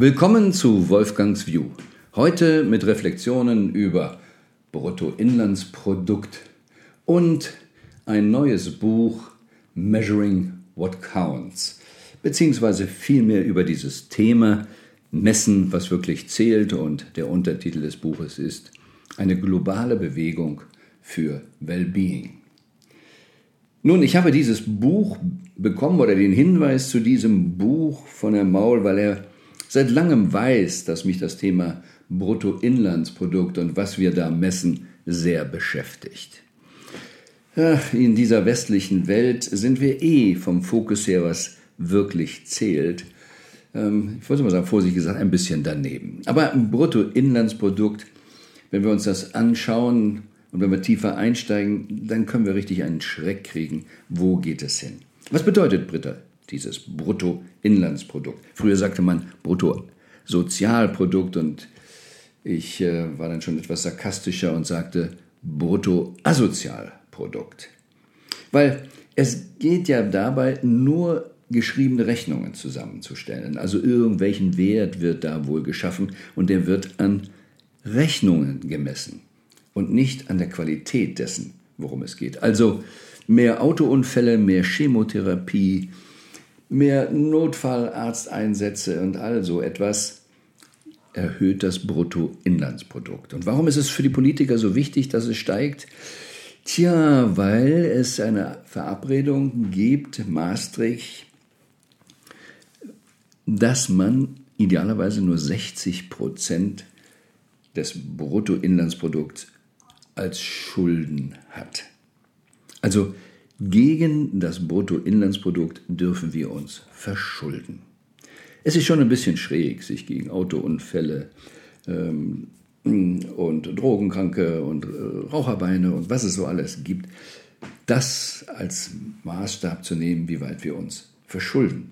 Willkommen zu Wolfgangs View. Heute mit Reflexionen über Bruttoinlandsprodukt und ein neues Buch Measuring What Counts, beziehungsweise vielmehr über dieses Thema Messen, was wirklich zählt und der Untertitel des Buches ist Eine globale Bewegung für Wellbeing. Nun, ich habe dieses Buch bekommen oder den Hinweis zu diesem Buch von Herrn Maul, weil er seit langem weiß, dass mich das Thema Bruttoinlandsprodukt und was wir da messen sehr beschäftigt. In dieser westlichen Welt sind wir eh vom Fokus her, was wirklich zählt. Ähm, ich wollte mal sagen, vorsichtig gesagt, ein bisschen daneben. Aber Bruttoinlandsprodukt, wenn wir uns das anschauen, und wenn wir tiefer einsteigen, dann können wir richtig einen Schreck kriegen. Wo geht es hin? Was bedeutet Britta, dieses Bruttoinlandsprodukt? Früher sagte man Bruttosozialprodukt und ich äh, war dann schon etwas sarkastischer und sagte Bruttoasozialprodukt. Weil es geht ja dabei nur geschriebene Rechnungen zusammenzustellen. Also irgendwelchen Wert wird da wohl geschaffen und der wird an Rechnungen gemessen und nicht an der Qualität dessen, worum es geht. Also mehr Autounfälle, mehr Chemotherapie, mehr Notfallarzteinsätze und all so etwas erhöht das Bruttoinlandsprodukt. Und warum ist es für die Politiker so wichtig, dass es steigt? Tja, weil es eine Verabredung gibt, Maastricht, dass man idealerweise nur 60 Prozent des Bruttoinlandsprodukts als Schulden hat. Also gegen das Bruttoinlandsprodukt dürfen wir uns verschulden. Es ist schon ein bisschen schräg, sich gegen Autounfälle ähm, und Drogenkranke und äh, Raucherbeine und was es so alles gibt, das als Maßstab zu nehmen, wie weit wir uns verschulden.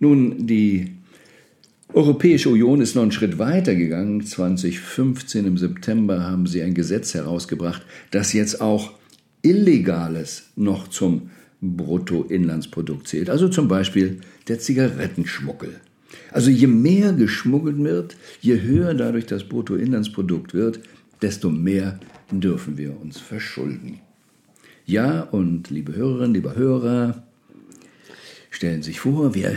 Nun, die Europäische Union ist noch einen Schritt weiter gegangen. 2015 im September haben sie ein Gesetz herausgebracht, das jetzt auch Illegales noch zum Bruttoinlandsprodukt zählt. Also zum Beispiel der Zigarettenschmuggel. Also je mehr geschmuggelt wird, je höher dadurch das Bruttoinlandsprodukt wird, desto mehr dürfen wir uns verschulden. Ja, und liebe Hörerinnen, lieber Hörer, stellen Sie sich vor, wir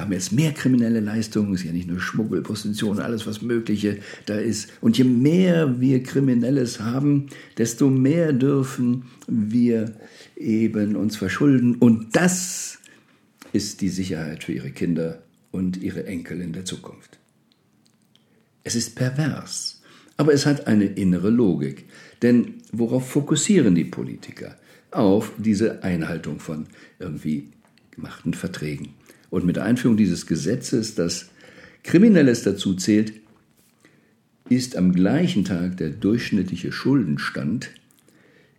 haben jetzt mehr kriminelle Leistungen, ist ja nicht nur Schmuggel, Prostitution, alles was Mögliche da ist. Und je mehr wir Kriminelles haben, desto mehr dürfen wir eben uns verschulden. Und das ist die Sicherheit für ihre Kinder und ihre Enkel in der Zukunft. Es ist pervers, aber es hat eine innere Logik. Denn worauf fokussieren die Politiker? Auf diese Einhaltung von irgendwie gemachten Verträgen. Und mit Einführung dieses Gesetzes, das Kriminelles dazu zählt, ist am gleichen Tag der durchschnittliche Schuldenstand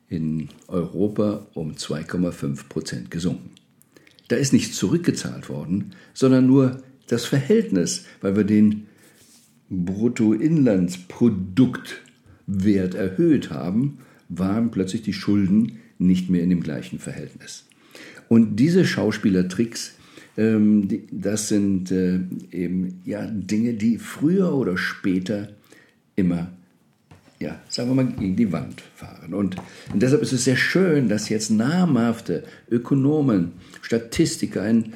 in Europa um 2,5 Prozent gesunken. Da ist nicht zurückgezahlt worden, sondern nur das Verhältnis, weil wir den Bruttoinlandsproduktwert erhöht haben, waren plötzlich die Schulden nicht mehr in dem gleichen Verhältnis. Und diese Schauspielertricks ähm, das sind äh, eben ja, Dinge, die früher oder später immer, ja, sagen wir mal, gegen die Wand fahren. Und, und deshalb ist es sehr schön, dass jetzt namhafte Ökonomen, Statistiker, ein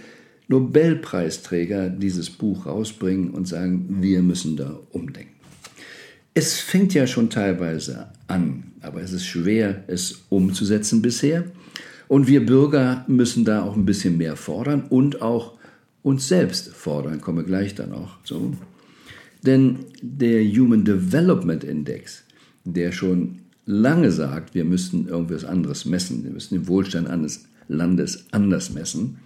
Nobelpreisträger dieses Buch rausbringen und sagen, wir müssen da umdenken. Es fängt ja schon teilweise an, aber es ist schwer, es umzusetzen bisher. Und wir Bürger müssen da auch ein bisschen mehr fordern und auch uns selbst fordern, komme gleich dann auch zu. Denn der Human Development Index, der schon lange sagt, wir müssten irgendwas anderes messen, wir müssen den Wohlstand eines Landes anders messen,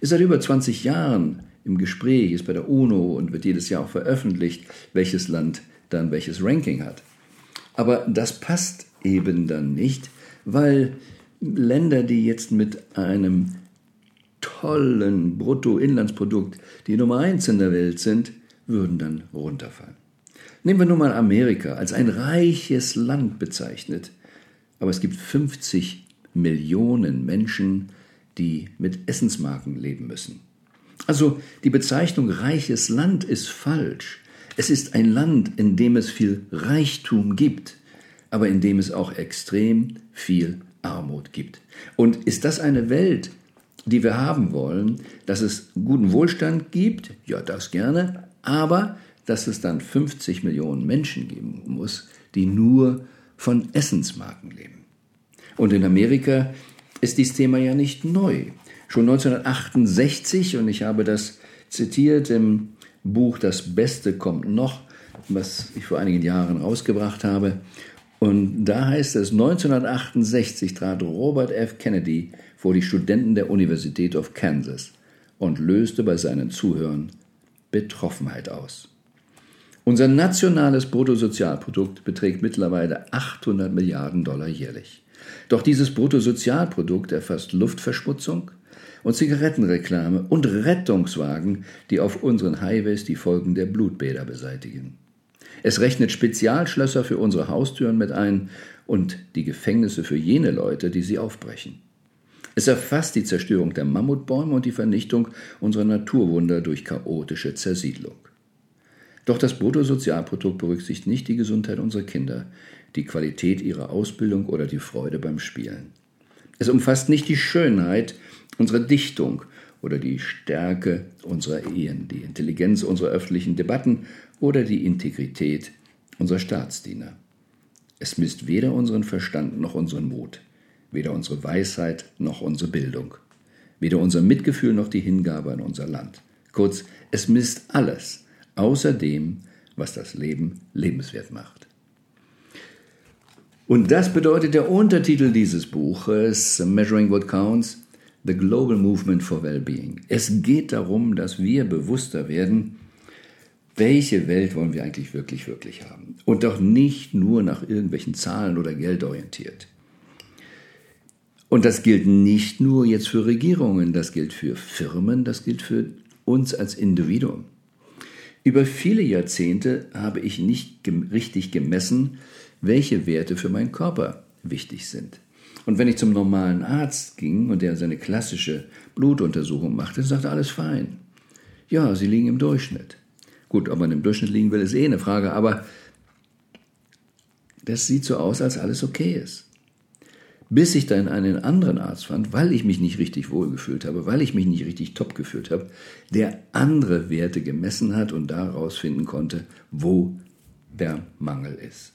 ist seit über 20 Jahren im Gespräch, ist bei der UNO und wird jedes Jahr auch veröffentlicht, welches Land dann welches Ranking hat. Aber das passt eben dann nicht, weil Länder, die jetzt mit einem tollen Bruttoinlandsprodukt die Nummer eins in der Welt sind, würden dann runterfallen. Nehmen wir nun mal Amerika als ein reiches Land bezeichnet, aber es gibt 50 Millionen Menschen, die mit Essensmarken leben müssen. Also die Bezeichnung reiches Land ist falsch. Es ist ein Land, in dem es viel Reichtum gibt, aber in dem es auch extrem viel Armut gibt. Und ist das eine Welt, die wir haben wollen, dass es guten Wohlstand gibt? Ja, das gerne, aber dass es dann 50 Millionen Menschen geben muss, die nur von Essensmarken leben. Und in Amerika ist dieses Thema ja nicht neu. Schon 1968, und ich habe das zitiert im Buch Das Beste kommt noch, was ich vor einigen Jahren rausgebracht habe. Und da heißt es, 1968 trat Robert F. Kennedy vor die Studenten der Universität of Kansas und löste bei seinen Zuhörern Betroffenheit aus. Unser nationales Bruttosozialprodukt beträgt mittlerweile 800 Milliarden Dollar jährlich. Doch dieses Bruttosozialprodukt erfasst Luftverschmutzung, und Zigarettenreklame und Rettungswagen, die auf unseren Highways die Folgen der Blutbäder beseitigen. Es rechnet Spezialschlösser für unsere Haustüren mit ein und die Gefängnisse für jene Leute, die sie aufbrechen. Es erfasst die Zerstörung der Mammutbäume und die Vernichtung unserer Naturwunder durch chaotische Zersiedlung. Doch das Bruttosozialprodukt berücksichtigt nicht die Gesundheit unserer Kinder, die Qualität ihrer Ausbildung oder die Freude beim Spielen. Es umfasst nicht die Schönheit unsere Dichtung oder die Stärke unserer Ehen, die Intelligenz unserer öffentlichen Debatten oder die Integrität unserer Staatsdiener. Es misst weder unseren Verstand noch unseren Mut, weder unsere Weisheit noch unsere Bildung, weder unser Mitgefühl noch die Hingabe an unser Land. Kurz, es misst alles, außer dem, was das Leben lebenswert macht. Und das bedeutet der Untertitel dieses Buches, Measuring What Counts, The Global Movement for Wellbeing. Es geht darum, dass wir bewusster werden, welche Welt wollen wir eigentlich wirklich, wirklich haben. Und doch nicht nur nach irgendwelchen Zahlen oder Geld orientiert. Und das gilt nicht nur jetzt für Regierungen, das gilt für Firmen, das gilt für uns als Individuum. Über viele Jahrzehnte habe ich nicht richtig gemessen, welche Werte für meinen Körper wichtig sind. Und wenn ich zum normalen Arzt ging und der seine klassische Blutuntersuchung machte, sagte alles fein. Ja, Sie liegen im Durchschnitt. Gut, ob man im Durchschnitt liegen will, ist eh eine Frage, aber das sieht so aus, als alles okay ist. Bis ich dann einen anderen Arzt fand, weil ich mich nicht richtig wohlgefühlt habe, weil ich mich nicht richtig top gefühlt habe, der andere Werte gemessen hat und daraus finden konnte, wo der Mangel ist.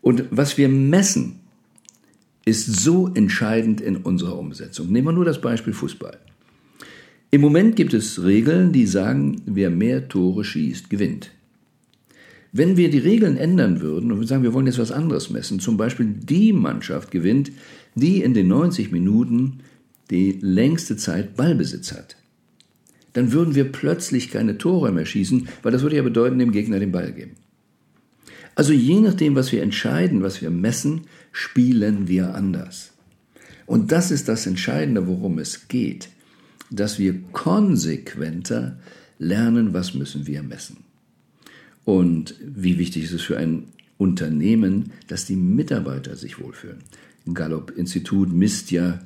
Und was wir messen, ist so entscheidend in unserer Umsetzung. Nehmen wir nur das Beispiel Fußball. Im Moment gibt es Regeln, die sagen, wer mehr Tore schießt, gewinnt. Wenn wir die Regeln ändern würden und sagen, wir wollen jetzt was anderes messen, zum Beispiel die Mannschaft gewinnt, die in den 90 Minuten die längste Zeit Ballbesitz hat, dann würden wir plötzlich keine Tore mehr schießen, weil das würde ja bedeuten, dem Gegner den Ball geben. Also je nachdem, was wir entscheiden, was wir messen, spielen wir anders. Und das ist das Entscheidende, worum es geht, dass wir konsequenter lernen, was müssen wir messen. Und wie wichtig ist es für ein Unternehmen, dass die Mitarbeiter sich wohlfühlen. Gallup-Institut misst ja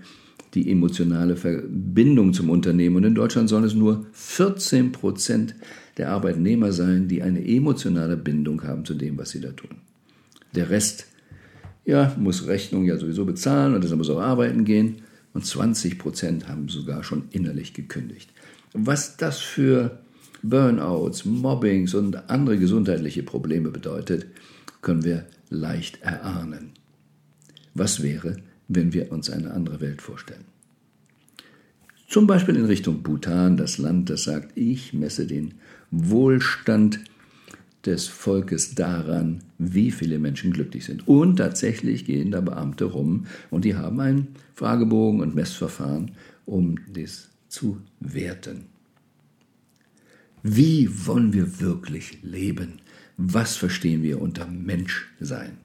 die emotionale Verbindung zum Unternehmen. Und in Deutschland sollen es nur 14 Prozent der Arbeitnehmer sein, die eine emotionale Bindung haben zu dem, was sie da tun. Der Rest, ja, muss Rechnung ja sowieso bezahlen und deshalb muss auch arbeiten gehen. Und 20 Prozent haben sogar schon innerlich gekündigt. Was das für Burnouts, Mobbings und andere gesundheitliche Probleme bedeutet, können wir leicht erahnen. Was wäre, wenn wir uns eine andere Welt vorstellen? Zum Beispiel in Richtung Bhutan, das Land, das sagt, ich messe den Wohlstand des Volkes daran, wie viele Menschen glücklich sind. Und tatsächlich gehen da Beamte rum und die haben einen Fragebogen und Messverfahren, um das zu werten. Wie wollen wir wirklich leben? Was verstehen wir unter Menschsein?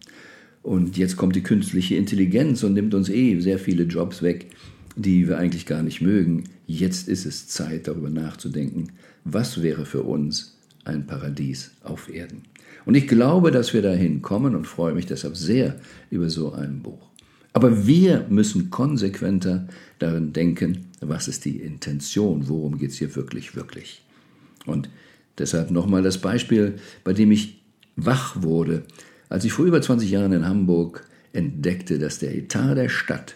Und jetzt kommt die künstliche Intelligenz und nimmt uns eh sehr viele Jobs weg, die wir eigentlich gar nicht mögen. Jetzt ist es Zeit, darüber nachzudenken, was wäre für uns ein Paradies auf Erden. Und ich glaube, dass wir dahin kommen und freue mich deshalb sehr über so ein Buch. Aber wir müssen konsequenter darin denken, was ist die Intention, worum geht es hier wirklich, wirklich. Und deshalb nochmal das Beispiel, bei dem ich wach wurde, als ich vor über 20 Jahren in Hamburg entdeckte, dass der Etat der Stadt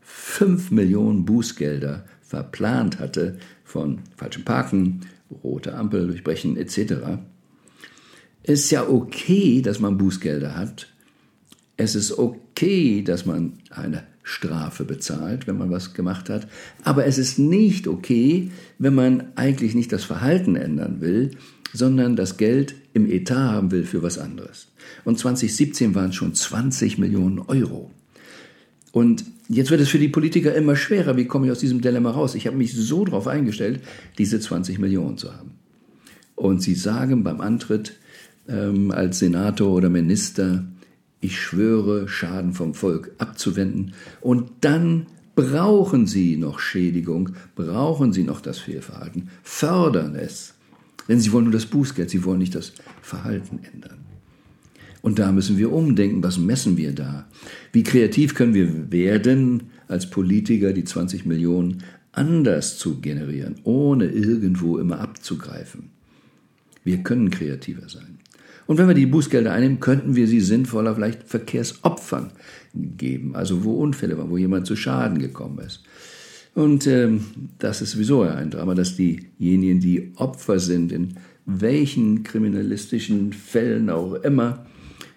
5 Millionen Bußgelder verplant hatte von falschem Parken, rote Ampel durchbrechen etc. Ist ja okay, dass man Bußgelder hat. Es ist okay, dass man eine Strafe bezahlt, wenn man was gemacht hat. Aber es ist nicht okay, wenn man eigentlich nicht das Verhalten ändern will, sondern das Geld im Etat haben will für was anderes. Und 2017 waren es schon 20 Millionen Euro. Und jetzt wird es für die Politiker immer schwerer. Wie komme ich aus diesem Dilemma raus? Ich habe mich so darauf eingestellt, diese 20 Millionen zu haben. Und sie sagen beim Antritt ähm, als Senator oder Minister, ich schwöre, Schaden vom Volk abzuwenden. Und dann brauchen sie noch Schädigung, brauchen sie noch das Fehlverhalten, fördern es. Denn sie wollen nur das Bußgeld, sie wollen nicht das Verhalten ändern. Und da müssen wir umdenken, was messen wir da? Wie kreativ können wir werden, als Politiker die 20 Millionen anders zu generieren, ohne irgendwo immer abzugreifen? Wir können kreativer sein. Und wenn wir die Bußgelder einnehmen, könnten wir sie sinnvoller vielleicht Verkehrsopfern geben, also wo Unfälle waren, wo jemand zu Schaden gekommen ist. Und ähm, das ist sowieso ein Drama, dass diejenigen, die Opfer sind, in welchen kriminalistischen Fällen auch immer,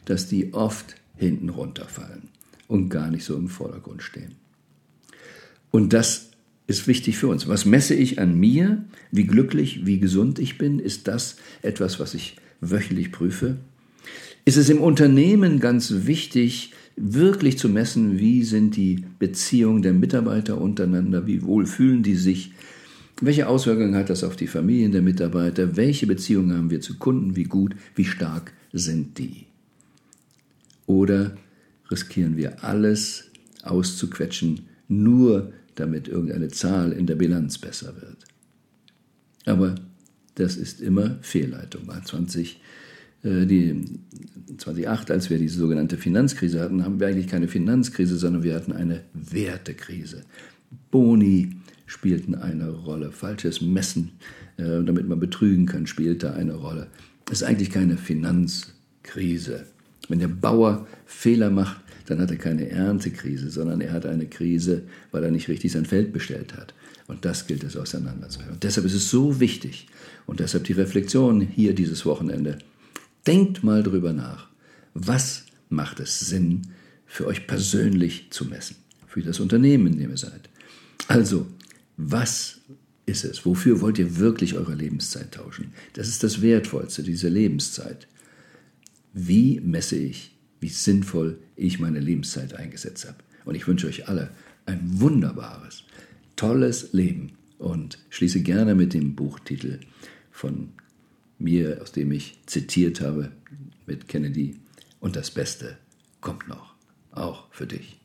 dass die oft hinten runterfallen und gar nicht so im Vordergrund stehen. Und das ist wichtig für uns. Was messe ich an mir? Wie glücklich, wie gesund ich bin? Ist das etwas, was ich wöchentlich prüfe? Ist es im Unternehmen ganz wichtig, wirklich zu messen, wie sind die Beziehungen der Mitarbeiter untereinander, wie wohl fühlen die sich, welche Auswirkungen hat das auf die Familien der Mitarbeiter, welche Beziehungen haben wir zu Kunden, wie gut, wie stark sind die? Oder riskieren wir alles auszuquetschen, nur damit irgendeine Zahl in der Bilanz besser wird? Aber das ist immer Fehlleitung. 20, äh, die, 2008, als wir diese sogenannte Finanzkrise hatten, haben wir eigentlich keine Finanzkrise, sondern wir hatten eine Wertekrise. Boni spielten eine Rolle. Falsches Messen, äh, damit man betrügen kann, spielte eine Rolle. Es ist eigentlich keine Finanzkrise. Wenn der Bauer Fehler macht, dann hat er keine Erntekrise, sondern er hat eine Krise, weil er nicht richtig sein Feld bestellt hat. Und das gilt es auseinanderzuhalten. Und deshalb ist es so wichtig und deshalb die Reflexion hier dieses Wochenende. Denkt mal drüber nach. Was macht es Sinn, für euch persönlich zu messen? Für das Unternehmen, in dem ihr seid. Also, was ist es? Wofür wollt ihr wirklich eure Lebenszeit tauschen? Das ist das Wertvollste, diese Lebenszeit. Wie messe ich, wie sinnvoll ich meine Lebenszeit eingesetzt habe? Und ich wünsche euch alle ein wunderbares, tolles Leben und schließe gerne mit dem Buchtitel von mir, aus dem ich zitiert habe mit Kennedy. Und das Beste kommt noch, auch für dich.